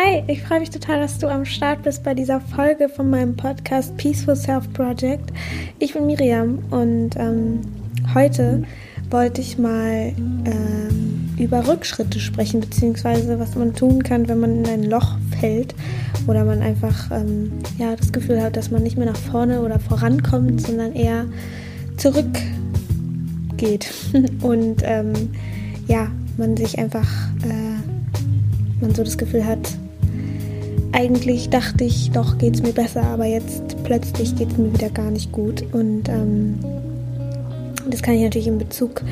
Hi, ich freue mich total, dass du am Start bist bei dieser Folge von meinem Podcast Peaceful Self Project. Ich bin Miriam und ähm, heute wollte ich mal ähm, über Rückschritte sprechen, beziehungsweise was man tun kann, wenn man in ein Loch fällt oder man einfach ähm, ja, das Gefühl hat, dass man nicht mehr nach vorne oder vorankommt, sondern eher zurückgeht. und ähm, ja, man sich einfach, äh, man so das Gefühl hat, eigentlich dachte ich, doch geht es mir besser, aber jetzt plötzlich geht es mir wieder gar nicht gut. Und ähm, das kann ich natürlich in Bezug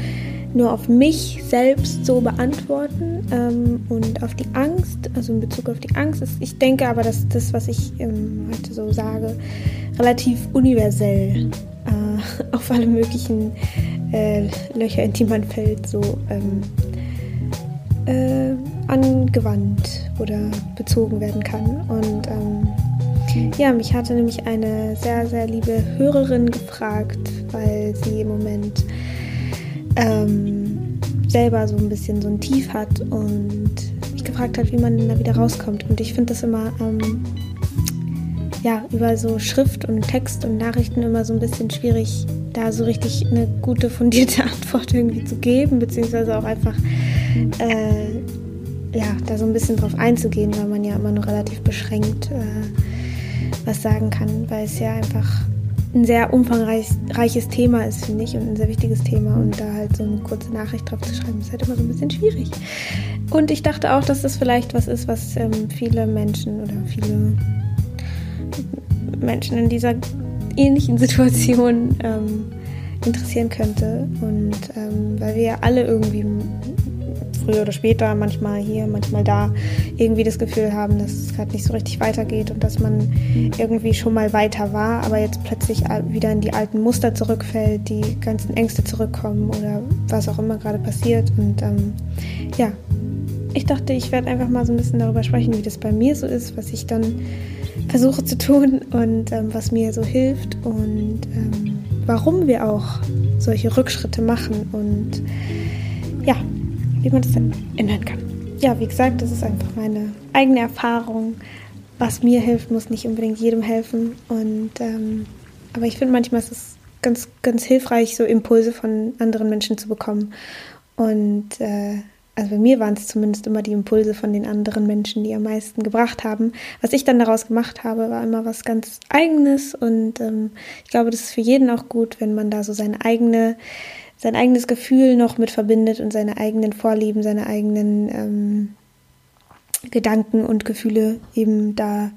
nur auf mich selbst so beantworten ähm, und auf die Angst, also in Bezug auf die Angst. Ist, ich denke aber, dass das, was ich ähm, heute so sage, relativ universell äh, auf alle möglichen äh, Löcher, in die man fällt, so ähm, äh, angewandt oder bezogen werden kann. Und ähm, ja, mich hatte nämlich eine sehr, sehr liebe Hörerin gefragt, weil sie im Moment ähm, selber so ein bisschen so ein Tief hat und mich gefragt hat, wie man da wieder rauskommt. Und ich finde das immer ähm, ja, über so Schrift und Text und Nachrichten immer so ein bisschen schwierig, da so richtig eine gute, fundierte Antwort irgendwie zu geben, beziehungsweise auch einfach äh, ja, da so ein bisschen drauf einzugehen, weil man ja immer nur relativ beschränkt äh, was sagen kann, weil es ja einfach ein sehr umfangreiches Thema ist, finde ich, und ein sehr wichtiges Thema. Und da halt so eine kurze Nachricht drauf zu schreiben, ist halt immer so ein bisschen schwierig. Und ich dachte auch, dass das vielleicht was ist, was ähm, viele Menschen oder viele Menschen in dieser ähnlichen Situation ähm, interessieren könnte. Und ähm, weil wir ja alle irgendwie früher oder später, manchmal hier, manchmal da, irgendwie das Gefühl haben, dass es gerade nicht so richtig weitergeht und dass man irgendwie schon mal weiter war, aber jetzt plötzlich wieder in die alten Muster zurückfällt, die ganzen Ängste zurückkommen oder was auch immer gerade passiert. Und ähm, ja, ich dachte, ich werde einfach mal so ein bisschen darüber sprechen, wie das bei mir so ist, was ich dann versuche zu tun und ähm, was mir so hilft und ähm, warum wir auch solche Rückschritte machen und ja, wie man das ändern kann. Ja, wie gesagt, das ist einfach meine eigene Erfahrung. Was mir hilft, muss nicht unbedingt jedem helfen. Und ähm, aber ich finde manchmal ist es ganz, ganz hilfreich, so Impulse von anderen Menschen zu bekommen. Und äh, also bei mir waren es zumindest immer die Impulse von den anderen Menschen, die am meisten gebracht haben. Was ich dann daraus gemacht habe, war immer was ganz Eigenes und ähm, ich glaube, das ist für jeden auch gut, wenn man da so seine eigene, sein eigenes Gefühl noch mit verbindet und seine eigenen Vorlieben, seine eigenen ähm, Gedanken und Gefühle eben da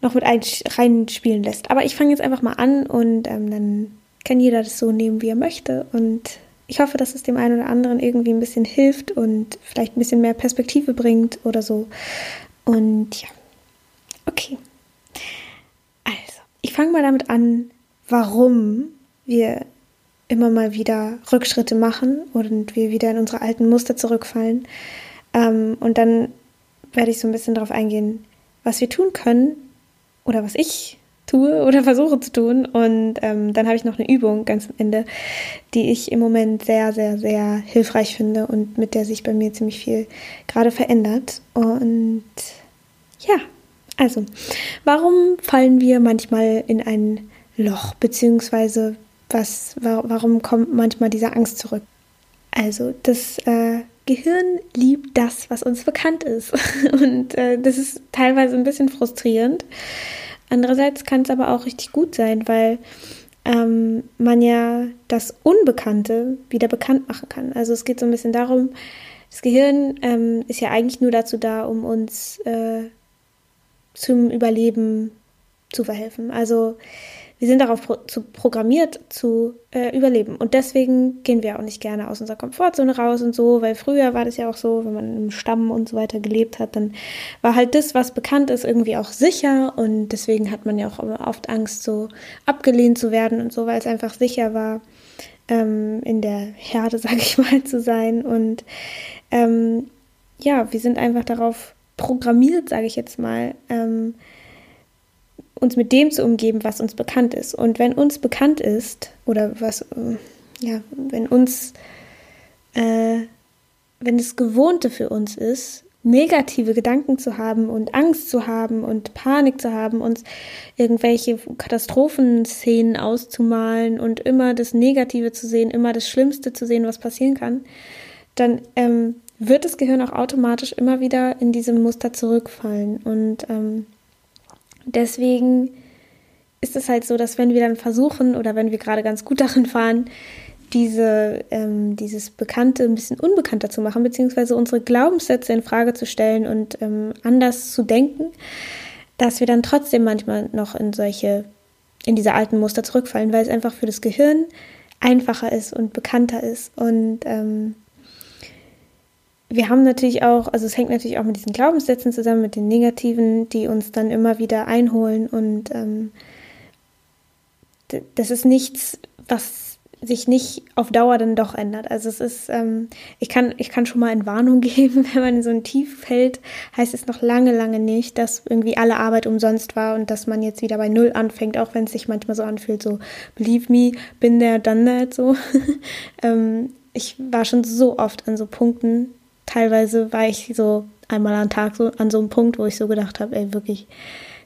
noch mit reinspielen lässt. Aber ich fange jetzt einfach mal an und ähm, dann kann jeder das so nehmen, wie er möchte und ich hoffe, dass es dem einen oder anderen irgendwie ein bisschen hilft und vielleicht ein bisschen mehr Perspektive bringt oder so. Und ja, okay. Also, ich fange mal damit an, warum wir immer mal wieder Rückschritte machen und wir wieder in unsere alten Muster zurückfallen. Ähm, und dann werde ich so ein bisschen darauf eingehen, was wir tun können oder was ich tue oder versuche zu tun. Und ähm, dann habe ich noch eine Übung ganz am Ende, die ich im Moment sehr, sehr, sehr hilfreich finde und mit der sich bei mir ziemlich viel gerade verändert. Und ja, also, warum fallen wir manchmal in ein Loch, beziehungsweise was, warum kommt manchmal diese Angst zurück? Also, das äh, Gehirn liebt das, was uns bekannt ist. Und äh, das ist teilweise ein bisschen frustrierend. Andererseits kann es aber auch richtig gut sein, weil ähm, man ja das Unbekannte wieder bekannt machen kann. Also es geht so ein bisschen darum, das Gehirn ähm, ist ja eigentlich nur dazu da, um uns äh, zum Überleben zu verhelfen. Also wir sind darauf pro zu programmiert zu äh, überleben. Und deswegen gehen wir auch nicht gerne aus unserer Komfortzone raus und so, weil früher war das ja auch so, wenn man im Stamm und so weiter gelebt hat, dann war halt das, was bekannt ist, irgendwie auch sicher. Und deswegen hat man ja auch oft Angst, so abgelehnt zu werden und so, weil es einfach sicher war, ähm, in der Herde, sage ich mal, zu sein. Und ähm, ja, wir sind einfach darauf programmiert, sage ich jetzt mal, ähm, uns mit dem zu umgeben, was uns bekannt ist. Und wenn uns bekannt ist, oder was, äh, ja, wenn uns, äh, wenn das Gewohnte für uns ist, negative Gedanken zu haben und Angst zu haben und Panik zu haben, uns irgendwelche Katastrophenszenen auszumalen und immer das Negative zu sehen, immer das Schlimmste zu sehen, was passieren kann, dann ähm, wird das Gehirn auch automatisch immer wieder in diesem Muster zurückfallen. Und ähm, deswegen ist es halt so, dass wenn wir dann versuchen oder wenn wir gerade ganz gut darin fahren, diese, ähm, dieses Bekannte ein bisschen unbekannter zu machen, beziehungsweise unsere Glaubenssätze in Frage zu stellen und ähm, anders zu denken, dass wir dann trotzdem manchmal noch in solche, in diese alten Muster zurückfallen, weil es einfach für das Gehirn einfacher ist und bekannter ist. Und ähm, wir haben natürlich auch, also es hängt natürlich auch mit diesen Glaubenssätzen zusammen, mit den negativen, die uns dann immer wieder einholen. Und ähm, das ist nichts, was sich nicht auf Dauer dann doch ändert. Also es ist, ähm, ich kann, ich kann schon mal in Warnung geben, wenn man in so ein Tief fällt, heißt es noch lange, lange nicht, dass irgendwie alle Arbeit umsonst war und dass man jetzt wieder bei Null anfängt, auch wenn es sich manchmal so anfühlt, so believe me, bin there, done that, so. ähm, ich war schon so oft an so Punkten, teilweise war ich so einmal am Tag so an so einem Punkt, wo ich so gedacht habe, ey, wirklich,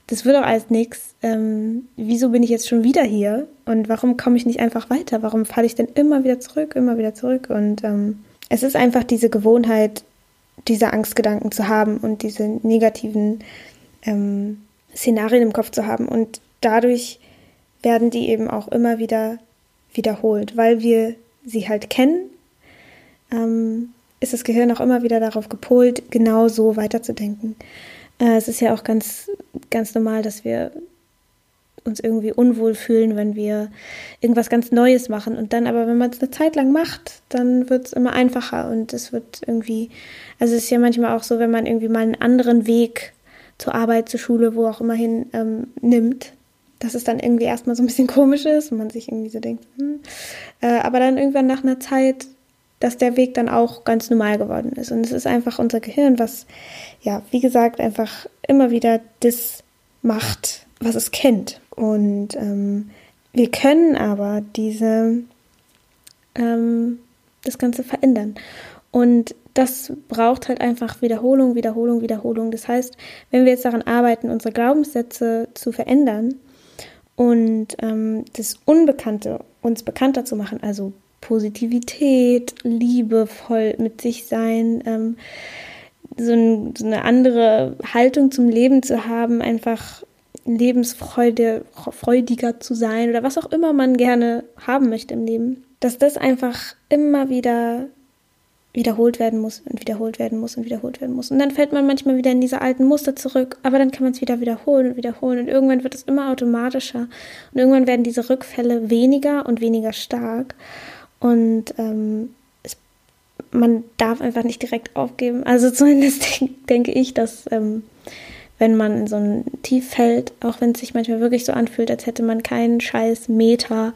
das wird doch alles nichts. Ähm, wieso bin ich jetzt schon wieder hier? Und warum komme ich nicht einfach weiter? Warum falle ich denn immer wieder zurück, immer wieder zurück? Und ähm, es ist einfach diese Gewohnheit, diese Angstgedanken zu haben und diese negativen ähm, Szenarien im Kopf zu haben. Und dadurch werden die eben auch immer wieder wiederholt, weil wir sie halt kennen. Ist das Gehirn auch immer wieder darauf gepolt, genau so weiterzudenken. Äh, es ist ja auch ganz, ganz normal, dass wir uns irgendwie unwohl fühlen, wenn wir irgendwas ganz Neues machen. Und dann aber, wenn man es eine Zeit lang macht, dann wird es immer einfacher und es wird irgendwie, also es ist ja manchmal auch so, wenn man irgendwie mal einen anderen Weg zur Arbeit, zur Schule, wo auch immer hin ähm, nimmt, dass es dann irgendwie erstmal so ein bisschen komisch ist und man sich irgendwie so denkt, hm. äh, aber dann irgendwann nach einer Zeit dass der Weg dann auch ganz normal geworden ist. Und es ist einfach unser Gehirn, was, ja, wie gesagt, einfach immer wieder das macht, was es kennt. Und ähm, wir können aber diese, ähm, das Ganze verändern. Und das braucht halt einfach Wiederholung, Wiederholung, Wiederholung. Das heißt, wenn wir jetzt daran arbeiten, unsere Glaubenssätze zu verändern und ähm, das Unbekannte uns bekannter zu machen, also Positivität, liebevoll mit sich sein, ähm, so, ein, so, eine andere Haltung zum Leben zu haben, einfach Lebensfreude, freudiger zu sein oder was auch immer man gerne haben möchte im Leben, dass das einfach immer wieder wiederholt werden muss und wiederholt werden muss und wiederholt werden muss. Und dann fällt man manchmal wieder in diese alten Muster zurück, aber dann kann man es wieder wiederholen und wiederholen und irgendwann wird es immer automatischer und irgendwann werden diese Rückfälle weniger und weniger stark und ähm, es, man darf einfach nicht direkt aufgeben. Also zumindest denk, denke ich, dass ähm, wenn man in so ein Tief fällt, auch wenn es sich manchmal wirklich so anfühlt, als hätte man keinen scheiß Meter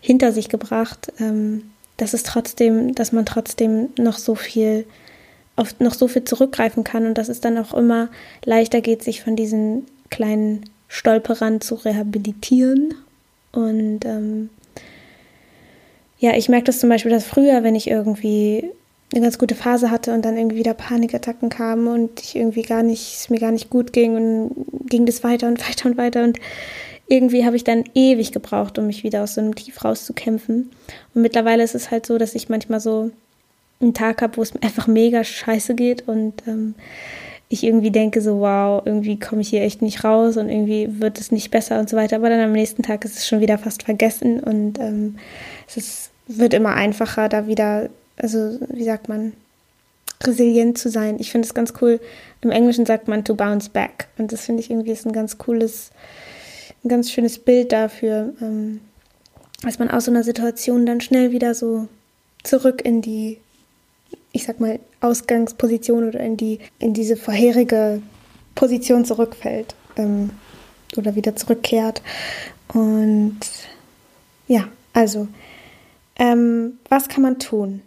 hinter sich gebracht, ähm, dass es trotzdem, dass man trotzdem noch so viel auf noch so viel zurückgreifen kann und dass es dann auch immer leichter geht, sich von diesen kleinen Stolperern zu rehabilitieren. Und ähm, ja, ich merke das zum Beispiel, dass früher, wenn ich irgendwie eine ganz gute Phase hatte und dann irgendwie wieder Panikattacken kamen und ich irgendwie gar nicht, es mir gar nicht gut ging und ging das weiter und weiter und weiter und irgendwie habe ich dann ewig gebraucht, um mich wieder aus so einem Tief rauszukämpfen. Und mittlerweile ist es halt so, dass ich manchmal so einen Tag habe, wo es mir einfach mega scheiße geht und ähm, ich irgendwie denke so, wow, irgendwie komme ich hier echt nicht raus und irgendwie wird es nicht besser und so weiter. Aber dann am nächsten Tag ist es schon wieder fast vergessen und ähm, es ist, wird immer einfacher, da wieder, also wie sagt man, resilient zu sein. Ich finde es ganz cool. Im Englischen sagt man to bounce back und das finde ich irgendwie ist ein ganz cooles, ein ganz schönes Bild dafür, ähm, dass man aus so einer Situation dann schnell wieder so zurück in die ich sag mal, Ausgangsposition oder in die, in diese vorherige Position zurückfällt ähm, oder wieder zurückkehrt. Und ja, also, ähm, was kann man tun?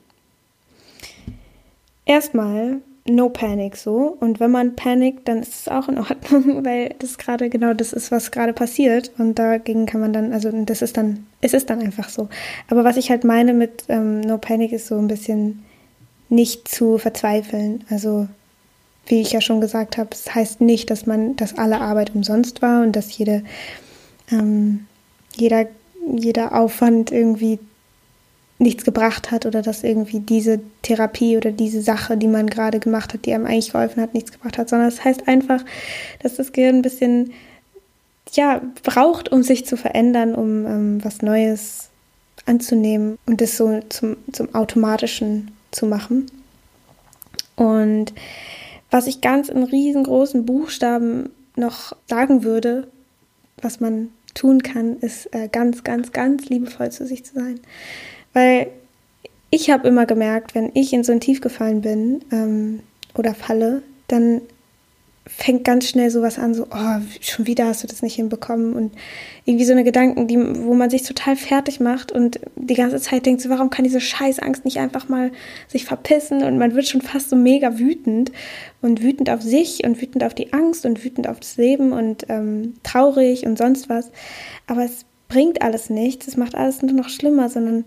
Erstmal no panic so. Und wenn man panikt, dann ist es auch in Ordnung, weil das gerade genau das ist, was gerade passiert. Und dagegen kann man dann, also das ist dann, es ist dann einfach so. Aber was ich halt meine mit ähm, no panic ist so ein bisschen nicht zu verzweifeln. Also wie ich ja schon gesagt habe, es das heißt nicht, dass man, dass alle Arbeit umsonst war und dass jede, ähm, jeder, jeder Aufwand irgendwie nichts gebracht hat oder dass irgendwie diese Therapie oder diese Sache, die man gerade gemacht hat, die einem eigentlich geholfen hat, nichts gebracht hat, sondern es das heißt einfach, dass das Gehirn ein bisschen ja braucht, um sich zu verändern, um ähm, was Neues anzunehmen und das so zum, zum automatischen zu machen. Und was ich ganz in riesengroßen Buchstaben noch sagen würde, was man tun kann, ist äh, ganz, ganz, ganz liebevoll zu sich zu sein. Weil ich habe immer gemerkt, wenn ich in so ein Tief gefallen bin ähm, oder falle, dann fängt ganz schnell sowas an, so, oh, schon wieder hast du das nicht hinbekommen und irgendwie so eine Gedanken, die, wo man sich total fertig macht und die ganze Zeit denkt, so, warum kann diese Scheißangst nicht einfach mal sich verpissen und man wird schon fast so mega wütend und wütend auf sich und wütend auf die Angst und wütend auf das Leben und ähm, traurig und sonst was. Aber es bringt alles nichts, es macht alles nur noch schlimmer, sondern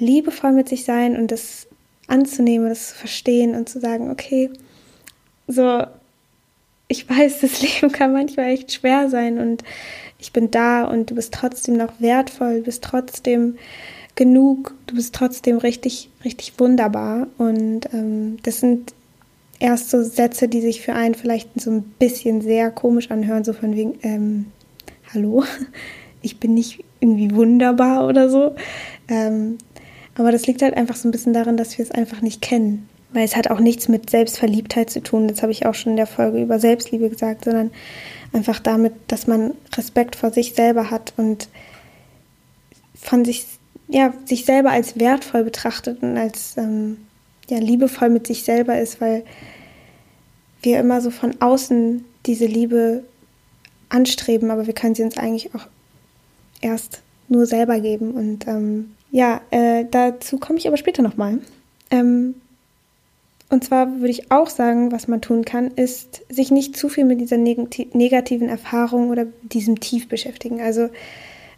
liebevoll mit sich sein und das anzunehmen, das zu verstehen und zu sagen, okay, so, ich weiß, das Leben kann manchmal echt schwer sein und ich bin da und du bist trotzdem noch wertvoll, du bist trotzdem genug, du bist trotzdem richtig, richtig wunderbar. Und ähm, das sind erst so Sätze, die sich für einen vielleicht so ein bisschen sehr komisch anhören, so von wegen, ähm, hallo, ich bin nicht irgendwie wunderbar oder so. Ähm, aber das liegt halt einfach so ein bisschen daran, dass wir es einfach nicht kennen. Weil es hat auch nichts mit Selbstverliebtheit zu tun. Das habe ich auch schon in der Folge über Selbstliebe gesagt, sondern einfach damit, dass man Respekt vor sich selber hat und von sich, ja, sich selber als wertvoll betrachtet und als ähm, ja, liebevoll mit sich selber ist, weil wir immer so von außen diese Liebe anstreben, aber wir können sie uns eigentlich auch erst nur selber geben. Und ähm, ja, äh, dazu komme ich aber später nochmal. Ähm, und zwar würde ich auch sagen, was man tun kann, ist sich nicht zu viel mit dieser negativen Erfahrung oder diesem Tief beschäftigen. Also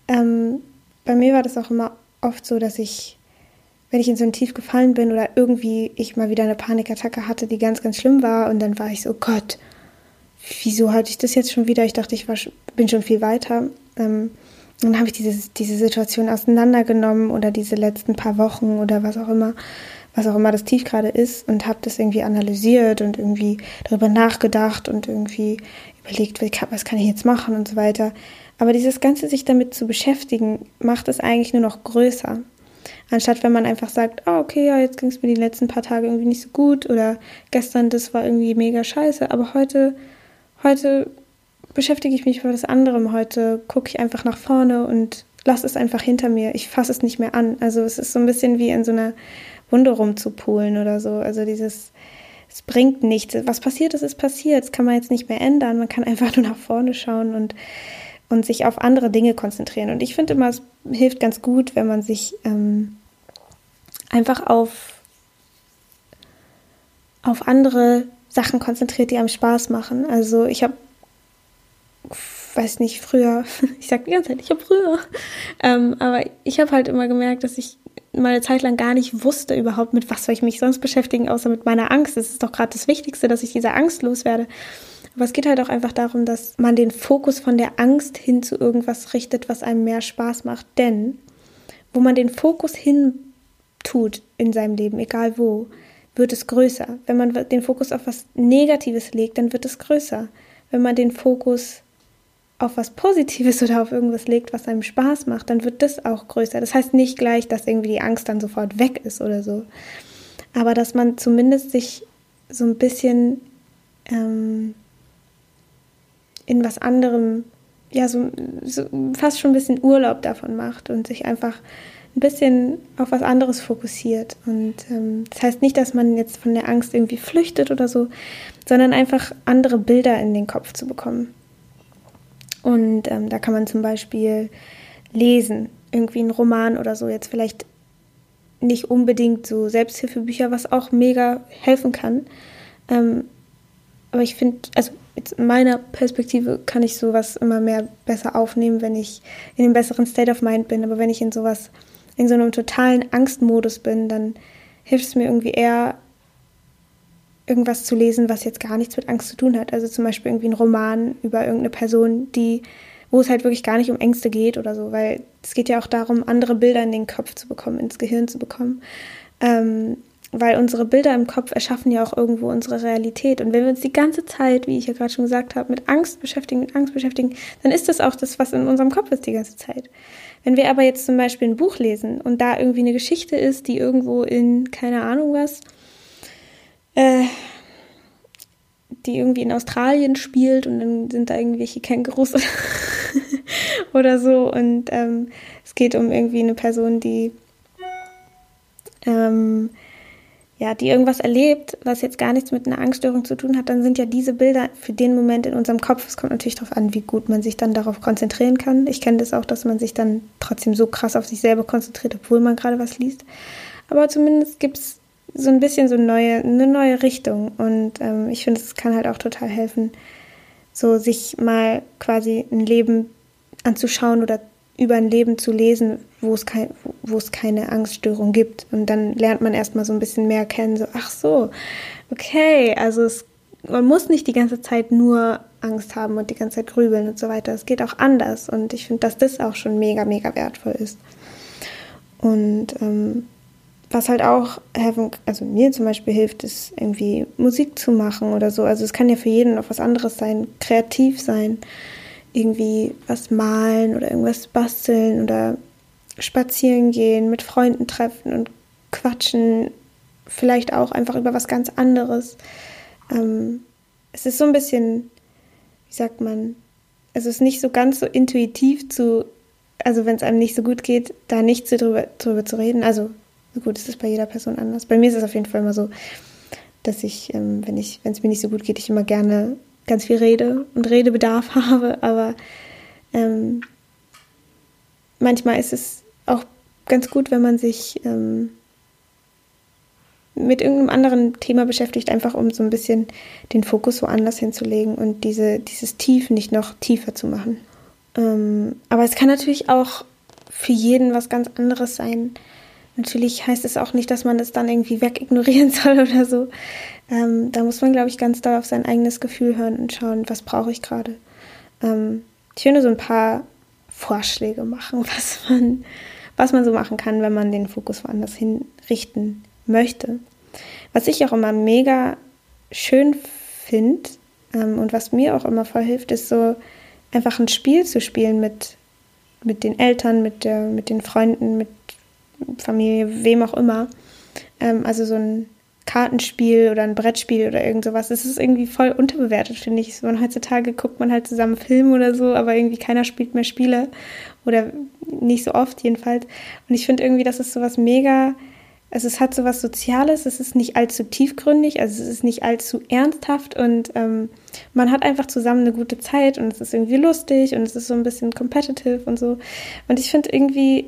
ähm, bei mir war das auch immer oft so, dass ich, wenn ich in so ein Tief gefallen bin oder irgendwie ich mal wieder eine Panikattacke hatte, die ganz, ganz schlimm war und dann war ich so, Gott, wieso hatte ich das jetzt schon wieder? Ich dachte, ich war, bin schon viel weiter. Ähm, dann habe ich diese, diese Situation auseinandergenommen oder diese letzten paar Wochen oder was auch immer, was auch immer das Tief gerade ist und habe das irgendwie analysiert und irgendwie darüber nachgedacht und irgendwie überlegt, was kann ich jetzt machen und so weiter. Aber dieses Ganze sich damit zu beschäftigen, macht es eigentlich nur noch größer. Anstatt wenn man einfach sagt, oh, okay, ja, jetzt ging es mir die letzten paar Tage irgendwie nicht so gut oder gestern das war irgendwie mega scheiße, aber heute, heute beschäftige ich mich mit was anderem. Heute gucke ich einfach nach vorne und lasse es einfach hinter mir. Ich fasse es nicht mehr an. Also es ist so ein bisschen wie in so einer Wunde rumzupulen oder so. Also dieses, es bringt nichts. Was passiert ist, ist passiert. Das kann man jetzt nicht mehr ändern. Man kann einfach nur nach vorne schauen und, und sich auf andere Dinge konzentrieren. Und ich finde immer, es hilft ganz gut, wenn man sich ähm, einfach auf, auf andere Sachen konzentriert, die einem Spaß machen. Also ich habe weiß nicht, früher, ich sag die ganze Zeit, ich habe früher, ähm, aber ich habe halt immer gemerkt, dass ich meine Zeit lang gar nicht wusste überhaupt, mit was soll ich mich sonst beschäftigen, außer mit meiner Angst. Das ist doch gerade das Wichtigste, dass ich diese Angst loswerde. Aber es geht halt auch einfach darum, dass man den Fokus von der Angst hin zu irgendwas richtet, was einem mehr Spaß macht. Denn wo man den Fokus hin tut in seinem Leben, egal wo, wird es größer. Wenn man den Fokus auf was Negatives legt, dann wird es größer. Wenn man den Fokus auf was Positives oder auf irgendwas legt, was einem Spaß macht, dann wird das auch größer. Das heißt nicht gleich, dass irgendwie die Angst dann sofort weg ist oder so. Aber dass man zumindest sich so ein bisschen ähm, in was anderem, ja, so, so, fast schon ein bisschen Urlaub davon macht und sich einfach ein bisschen auf was anderes fokussiert. Und ähm, das heißt nicht, dass man jetzt von der Angst irgendwie flüchtet oder so, sondern einfach andere Bilder in den Kopf zu bekommen. Und ähm, da kann man zum Beispiel lesen, irgendwie einen Roman oder so, jetzt vielleicht nicht unbedingt so Selbsthilfebücher, was auch mega helfen kann. Ähm, aber ich finde, also in meiner Perspektive kann ich sowas immer mehr besser aufnehmen, wenn ich in einem besseren State of Mind bin. Aber wenn ich in sowas, in so einem totalen Angstmodus bin, dann hilft es mir irgendwie eher, irgendwas zu lesen, was jetzt gar nichts mit Angst zu tun hat. Also zum Beispiel irgendwie ein Roman über irgendeine Person, die, wo es halt wirklich gar nicht um Ängste geht oder so, weil es geht ja auch darum, andere Bilder in den Kopf zu bekommen, ins Gehirn zu bekommen. Ähm, weil unsere Bilder im Kopf erschaffen ja auch irgendwo unsere Realität. Und wenn wir uns die ganze Zeit, wie ich ja gerade schon gesagt habe, mit Angst beschäftigen, mit Angst beschäftigen, dann ist das auch das, was in unserem Kopf ist die ganze Zeit. Wenn wir aber jetzt zum Beispiel ein Buch lesen und da irgendwie eine Geschichte ist, die irgendwo in, keine Ahnung was, äh, die irgendwie in Australien spielt und dann sind da irgendwelche Kängurus oder so und ähm, es geht um irgendwie eine Person, die ähm, ja, die irgendwas erlebt, was jetzt gar nichts mit einer Angststörung zu tun hat, dann sind ja diese Bilder für den Moment in unserem Kopf. Es kommt natürlich darauf an, wie gut man sich dann darauf konzentrieren kann. Ich kenne das auch, dass man sich dann trotzdem so krass auf sich selber konzentriert, obwohl man gerade was liest. Aber zumindest gibt es so ein bisschen so neue, eine neue Richtung. Und ähm, ich finde, es kann halt auch total helfen, so sich mal quasi ein Leben anzuschauen oder über ein Leben zu lesen, wo es, kein, wo es keine Angststörung gibt. Und dann lernt man erstmal so ein bisschen mehr kennen, so, ach so, okay, also es, man muss nicht die ganze Zeit nur Angst haben und die ganze Zeit grübeln und so weiter. Es geht auch anders. Und ich finde, dass das auch schon mega, mega wertvoll ist. Und ähm, was halt auch helfen, also mir zum Beispiel hilft, ist irgendwie Musik zu machen oder so. Also es kann ja für jeden auch was anderes sein, kreativ sein irgendwie was malen oder irgendwas basteln oder spazieren gehen, mit Freunden treffen und quatschen, vielleicht auch einfach über was ganz anderes. Ähm, es ist so ein bisschen, wie sagt man, es ist nicht so ganz so intuitiv zu, also wenn es einem nicht so gut geht, da nicht so drüber, drüber zu reden. Also gut, es ist bei jeder Person anders. Bei mir ist es auf jeden Fall immer so, dass ich, ähm, wenn ich, wenn es mir nicht so gut geht, ich immer gerne ganz viel Rede und Redebedarf habe, aber ähm, manchmal ist es auch ganz gut, wenn man sich ähm, mit irgendeinem anderen Thema beschäftigt, einfach um so ein bisschen den Fokus woanders hinzulegen und diese, dieses Tief nicht noch tiefer zu machen. Ähm, aber es kann natürlich auch für jeden was ganz anderes sein. Natürlich heißt es auch nicht, dass man es dann irgendwie wegignorieren soll oder so. Ähm, da muss man, glaube ich, ganz doll auf sein eigenes Gefühl hören und schauen, was brauche ich gerade. Ähm, ich würde so ein paar Vorschläge machen, was man, was man so machen kann, wenn man den Fokus woanders hinrichten möchte. Was ich auch immer mega schön finde ähm, und was mir auch immer voll hilft, ist so einfach ein Spiel zu spielen mit, mit den Eltern, mit, der, mit den Freunden, mit Familie, wem auch immer. Ähm, also so ein Kartenspiel oder ein Brettspiel oder irgend sowas. Das ist irgendwie voll unterbewertet, finde ich. So, heutzutage guckt man halt zusammen Filme oder so, aber irgendwie keiner spielt mehr Spiele. Oder nicht so oft jedenfalls. Und ich finde irgendwie, das ist sowas mega. Also es hat sowas Soziales, es ist nicht allzu tiefgründig, also es ist nicht allzu ernsthaft und ähm, man hat einfach zusammen eine gute Zeit und es ist irgendwie lustig und es ist so ein bisschen competitive und so. Und ich finde irgendwie,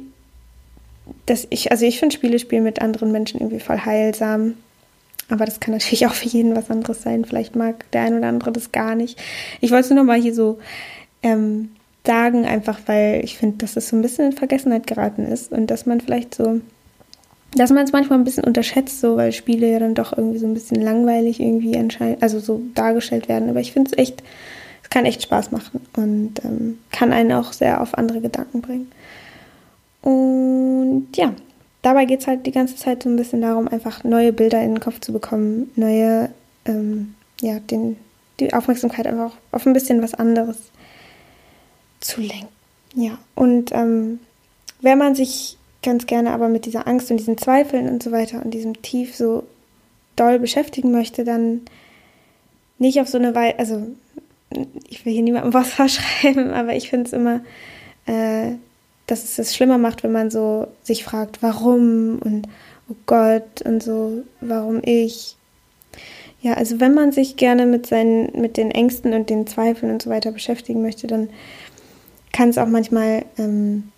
dass ich, also ich finde Spiele spielen mit anderen Menschen irgendwie voll heilsam. Aber das kann natürlich auch für jeden was anderes sein. Vielleicht mag der ein oder andere das gar nicht. Ich wollte es nur mal hier so ähm, sagen, einfach weil ich finde, dass es so ein bisschen in Vergessenheit geraten ist und dass man vielleicht so, dass man es manchmal ein bisschen unterschätzt, so weil Spiele ja dann doch irgendwie so ein bisschen langweilig irgendwie anscheinend, also so dargestellt werden. Aber ich finde es echt, es kann echt Spaß machen und ähm, kann einen auch sehr auf andere Gedanken bringen. Und ja, dabei geht es halt die ganze Zeit so ein bisschen darum, einfach neue Bilder in den Kopf zu bekommen, neue, ähm, ja, den, die Aufmerksamkeit einfach auf ein bisschen was anderes zu lenken. Ja, und ähm, wenn man sich ganz gerne aber mit dieser Angst und diesen Zweifeln und so weiter und diesem Tief so doll beschäftigen möchte, dann nicht auf so eine Weise, also ich will hier niemandem was verschreiben, aber ich finde es immer äh, dass es es schlimmer macht, wenn man so sich fragt, warum und oh Gott und so, warum ich. Ja, also wenn man sich gerne mit seinen, mit den Ängsten und den Zweifeln und so weiter beschäftigen möchte, dann kann es auch manchmal ähm,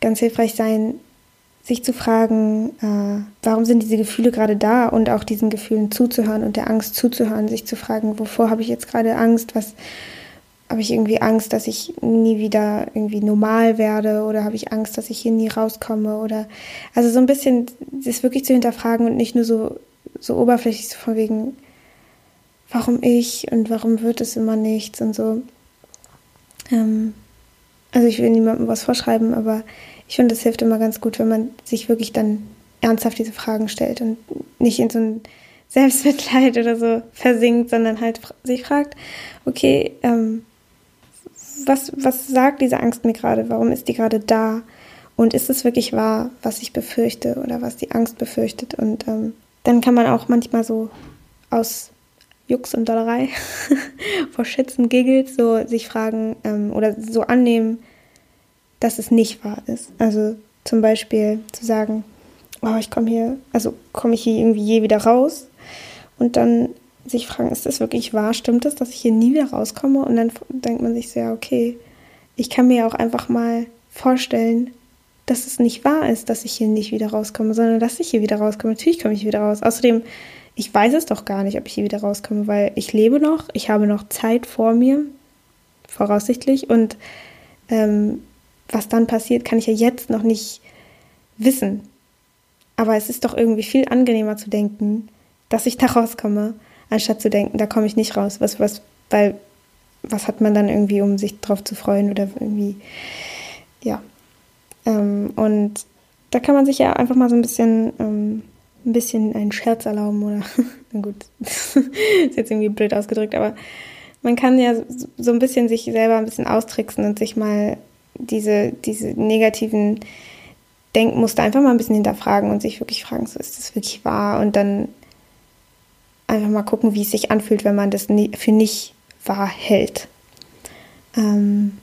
ganz hilfreich sein, sich zu fragen, äh, warum sind diese Gefühle gerade da und auch diesen Gefühlen zuzuhören und der Angst zuzuhören, sich zu fragen, wovor habe ich jetzt gerade Angst, was, habe ich irgendwie Angst, dass ich nie wieder irgendwie normal werde oder habe ich Angst, dass ich hier nie rauskomme oder also so ein bisschen das wirklich zu hinterfragen und nicht nur so so oberflächlich so von wegen warum ich und warum wird es immer nichts und so. Ähm, also ich will niemandem was vorschreiben, aber ich finde, es hilft immer ganz gut, wenn man sich wirklich dann ernsthaft diese Fragen stellt und nicht in so ein Selbstmitleid oder so versinkt, sondern halt sich fragt, okay, ähm, was, was sagt diese Angst mir gerade? Warum ist die gerade da? Und ist es wirklich wahr, was ich befürchte oder was die Angst befürchtet? Und ähm, dann kann man auch manchmal so aus Jux und Dollerei vor und Giggles so sich fragen ähm, oder so annehmen, dass es nicht wahr ist. Also zum Beispiel zu sagen, oh, ich komme hier, also komme ich hier irgendwie je wieder raus? Und dann sich fragen, ist das wirklich wahr? Stimmt es, dass ich hier nie wieder rauskomme? Und dann denkt man sich so, ja, okay, ich kann mir auch einfach mal vorstellen, dass es nicht wahr ist, dass ich hier nicht wieder rauskomme, sondern dass ich hier wieder rauskomme. Natürlich komme ich wieder raus. Außerdem, ich weiß es doch gar nicht, ob ich hier wieder rauskomme, weil ich lebe noch, ich habe noch Zeit vor mir, voraussichtlich. Und ähm, was dann passiert, kann ich ja jetzt noch nicht wissen. Aber es ist doch irgendwie viel angenehmer zu denken, dass ich da rauskomme, anstatt zu denken, da komme ich nicht raus. Was, was, weil, was hat man dann irgendwie, um sich drauf zu freuen oder irgendwie, ja. Ähm, und da kann man sich ja einfach mal so ein bisschen, ähm, ein bisschen einen Scherz erlauben oder, na gut, ist jetzt irgendwie blöd ausgedrückt, aber man kann ja so ein bisschen sich selber ein bisschen austricksen und sich mal diese, diese negativen Denkmuster einfach mal ein bisschen hinterfragen und sich wirklich fragen, so ist das wirklich wahr? Und dann einfach mal gucken, wie es sich anfühlt, wenn man das für nicht wahr hält. Ähm,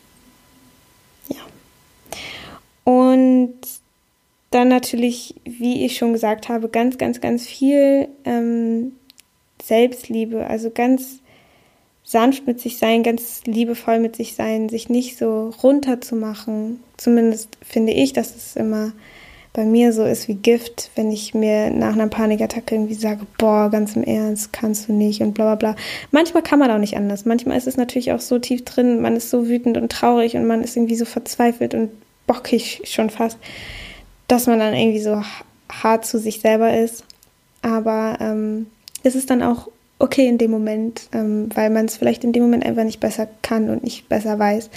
ja. Und dann natürlich, wie ich schon gesagt habe, ganz, ganz, ganz viel ähm, Selbstliebe, also ganz sanft mit sich sein, ganz liebevoll mit sich sein, sich nicht so runterzumachen. Zumindest finde ich, dass es immer bei mir so ist wie Gift, wenn ich mir nach einer Panikattacke irgendwie sage, boah, ganz im Ernst, kannst du nicht und bla bla bla. Manchmal kann man auch nicht anders. Manchmal ist es natürlich auch so tief drin, man ist so wütend und traurig und man ist irgendwie so verzweifelt und bockig schon fast, dass man dann irgendwie so hart zu sich selber ist. Aber ähm, es ist dann auch okay in dem Moment, ähm, weil man es vielleicht in dem Moment einfach nicht besser kann und nicht besser weiß.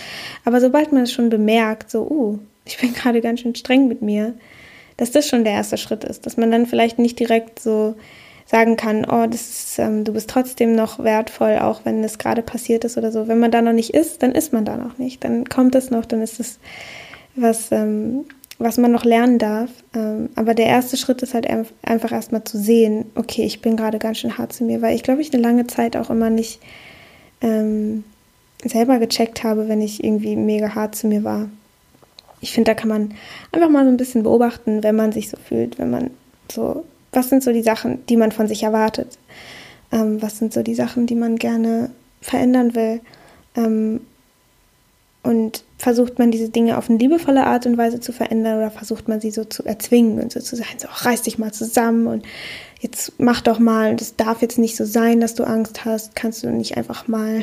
Aber sobald man es schon bemerkt, so, uh, ich bin gerade ganz schön streng mit mir, dass das schon der erste Schritt ist, dass man dann vielleicht nicht direkt so sagen kann, oh, das ist, ähm, du bist trotzdem noch wertvoll, auch wenn es gerade passiert ist oder so. Wenn man da noch nicht ist, dann ist man da noch nicht. Dann kommt es noch, dann ist es was, ähm, was man noch lernen darf. Ähm, aber der erste Schritt ist halt einfach erstmal zu sehen, okay, ich bin gerade ganz schön hart zu mir, weil ich glaube, ich eine lange Zeit auch immer nicht ähm, selber gecheckt habe, wenn ich irgendwie mega hart zu mir war. Ich finde, da kann man einfach mal so ein bisschen beobachten, wenn man sich so fühlt, wenn man so, was sind so die Sachen, die man von sich erwartet? Ähm, was sind so die Sachen, die man gerne verändern will? Ähm, und versucht man diese Dinge auf eine liebevolle Art und Weise zu verändern oder versucht man sie so zu erzwingen und so zu sagen, so reiß dich mal zusammen und jetzt mach doch mal, das darf jetzt nicht so sein, dass du Angst hast, kannst du nicht einfach mal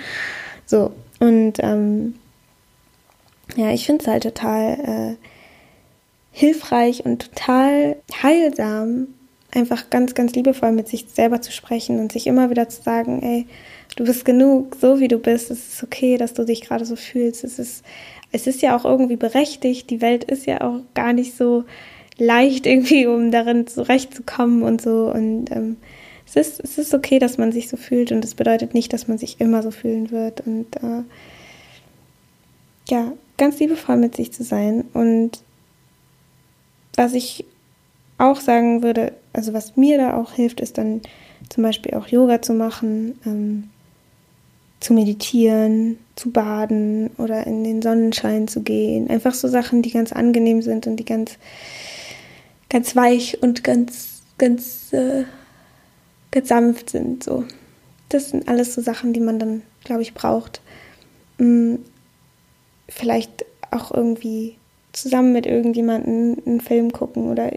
so. Und ähm, ja, ich finde es halt total äh, hilfreich und total heilsam, einfach ganz, ganz liebevoll mit sich selber zu sprechen und sich immer wieder zu sagen, ey, du bist genug, so wie du bist. Es ist okay, dass du dich gerade so fühlst. Es ist, es ist ja auch irgendwie berechtigt. Die Welt ist ja auch gar nicht so leicht irgendwie, um darin zurechtzukommen und so. Und ähm, es ist, es ist okay, dass man sich so fühlt und es bedeutet nicht, dass man sich immer so fühlen wird. Und äh, ja, ganz liebevoll mit sich zu sein. Und was ich auch sagen würde, also was mir da auch hilft, ist dann zum Beispiel auch Yoga zu machen. Ähm, zu meditieren, zu baden oder in den Sonnenschein zu gehen. Einfach so Sachen, die ganz angenehm sind und die ganz, ganz weich und ganz, ganz, äh, ganz sanft sind. So. Das sind alles so Sachen, die man dann, glaube ich, braucht. Hm, vielleicht auch irgendwie zusammen mit irgendjemandem einen Film gucken oder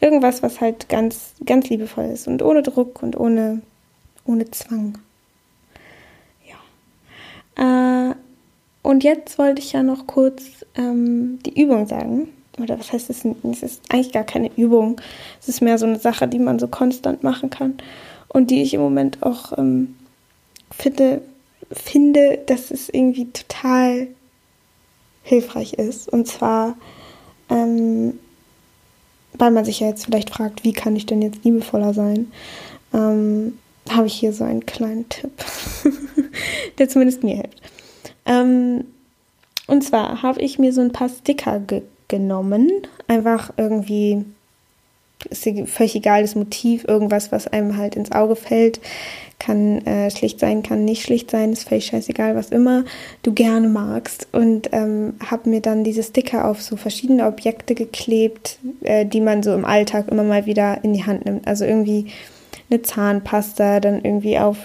irgendwas, was halt ganz, ganz liebevoll ist und ohne Druck und ohne, ohne Zwang. Äh, und jetzt wollte ich ja noch kurz ähm, die Übung sagen. Oder was heißt es? Es ist eigentlich gar keine Übung. Es ist mehr so eine Sache, die man so konstant machen kann. und die ich im Moment auch ähm, finde, finde, dass es irgendwie total hilfreich ist. Und zwar, ähm, weil man sich ja jetzt vielleicht fragt, wie kann ich denn jetzt liebevoller sein, ähm, habe ich hier so einen kleinen Tipp, der zumindest mir hilft. Ähm, und zwar habe ich mir so ein paar Sticker ge genommen, einfach irgendwie ist völlig egal das Motiv, irgendwas, was einem halt ins Auge fällt. Kann äh, schlicht sein, kann nicht schlicht sein, ist völlig scheißegal, was immer du gerne magst. Und ähm, habe mir dann diese Sticker auf so verschiedene Objekte geklebt, äh, die man so im Alltag immer mal wieder in die Hand nimmt. Also irgendwie eine Zahnpasta, dann irgendwie auf,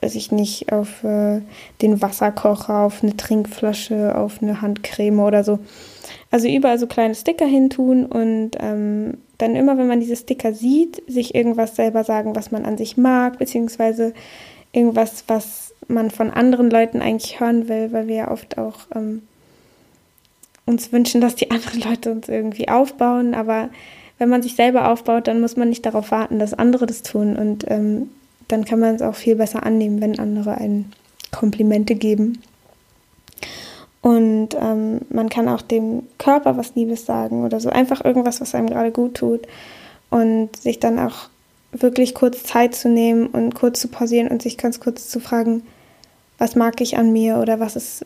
weiß ich nicht, auf äh, den Wasserkocher, auf eine Trinkflasche, auf eine Handcreme oder so. Also überall so kleine Sticker hintun und ähm, dann immer, wenn man diese Sticker sieht, sich irgendwas selber sagen, was man an sich mag, beziehungsweise irgendwas, was man von anderen Leuten eigentlich hören will, weil wir ja oft auch ähm, uns wünschen, dass die anderen Leute uns irgendwie aufbauen. Aber wenn man sich selber aufbaut, dann muss man nicht darauf warten, dass andere das tun. Und ähm, dann kann man es auch viel besser annehmen, wenn andere einen Komplimente geben. Und ähm, man kann auch dem Körper was Liebes sagen oder so. Einfach irgendwas, was einem gerade gut tut. Und sich dann auch wirklich kurz Zeit zu nehmen und kurz zu pausieren und sich ganz kurz zu fragen, was mag ich an mir oder was ist,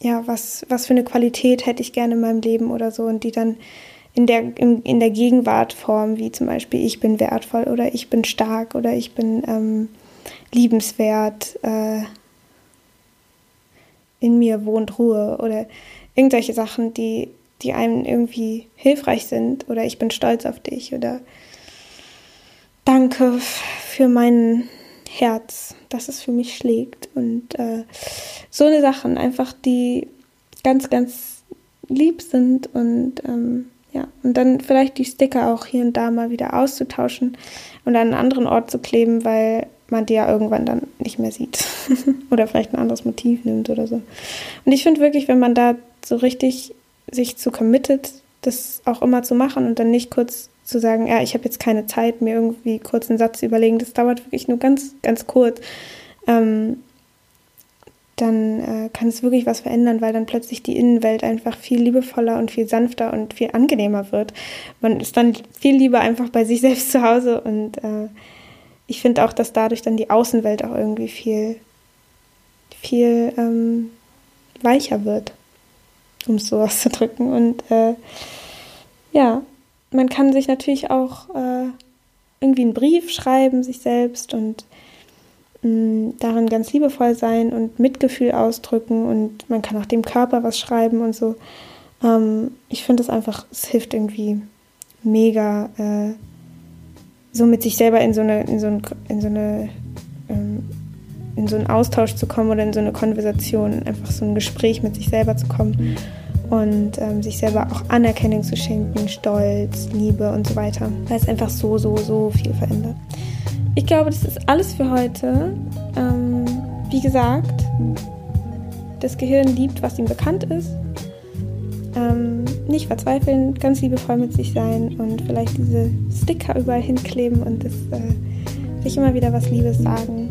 ja, was, was für eine Qualität hätte ich gerne in meinem Leben oder so. Und die dann in der, in, in der Gegenwart formen, wie zum Beispiel ich bin wertvoll oder ich bin stark oder ich bin ähm, liebenswert. Äh, in mir wohnt Ruhe oder irgendwelche Sachen, die, die einem irgendwie hilfreich sind oder ich bin stolz auf dich oder danke für mein Herz, dass es für mich schlägt und äh, so eine Sachen einfach, die ganz, ganz lieb sind und ähm, ja, und dann vielleicht die Sticker auch hier und da mal wieder auszutauschen und an einen anderen Ort zu kleben, weil man die ja irgendwann dann nicht mehr sieht. oder vielleicht ein anderes Motiv nimmt oder so. Und ich finde wirklich, wenn man da so richtig sich zu committet, das auch immer zu machen und dann nicht kurz zu sagen, ja, ich habe jetzt keine Zeit, mir irgendwie kurz einen Satz zu überlegen, das dauert wirklich nur ganz, ganz kurz, ähm, dann äh, kann es wirklich was verändern, weil dann plötzlich die Innenwelt einfach viel liebevoller und viel sanfter und viel angenehmer wird. Man ist dann viel lieber einfach bei sich selbst zu Hause und äh, ich finde auch, dass dadurch dann die Außenwelt auch irgendwie viel, viel ähm, weicher wird, um es so auszudrücken. Und äh, ja, man kann sich natürlich auch äh, irgendwie einen Brief schreiben, sich selbst und mh, mm, darin ganz liebevoll sein und Mitgefühl ausdrücken und man kann auch dem Körper was schreiben und so. Ähm, ich finde es einfach, es hilft irgendwie mega, äh, so mit sich selber in so eine, in so, ein, in so eine, ähm, in so einen Austausch zu kommen oder in so eine Konversation, einfach so ein Gespräch mit sich selber zu kommen und ähm, sich selber auch Anerkennung zu schenken, Stolz, Liebe und so weiter, weil es einfach so, so, so viel verändert. Ich glaube, das ist alles für heute. Ähm, wie gesagt, das Gehirn liebt, was ihm bekannt ist. Ähm, nicht verzweifeln, ganz liebevoll mit sich sein und vielleicht diese Sticker überall hinkleben und das, äh, sich immer wieder was Liebes sagen.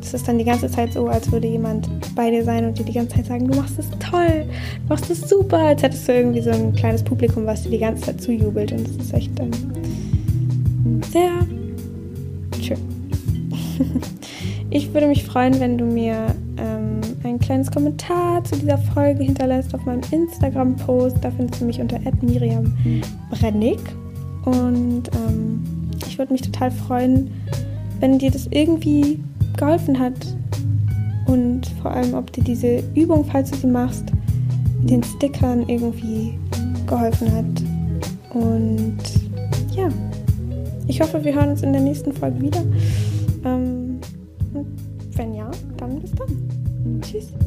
Das ist dann die ganze Zeit so, als würde jemand bei dir sein und dir die ganze Zeit sagen, du machst es toll, du machst es super, als hättest du irgendwie so ein kleines Publikum, was dir die ganze Zeit zujubelt und das ist echt ähm, sehr schön. ich würde mich freuen, wenn du mir ähm, ein kleines Kommentar zu dieser Folge hinterlässt auf meinem Instagram-Post. Da findest du mich unter Miriam Brennig. Und ähm, ich würde mich total freuen, wenn dir das irgendwie geholfen hat. Und vor allem, ob dir diese Übung, falls du sie machst, den Stickern irgendwie geholfen hat. Und ja, ich hoffe, wir hören uns in der nächsten Folge wieder. Tschüss.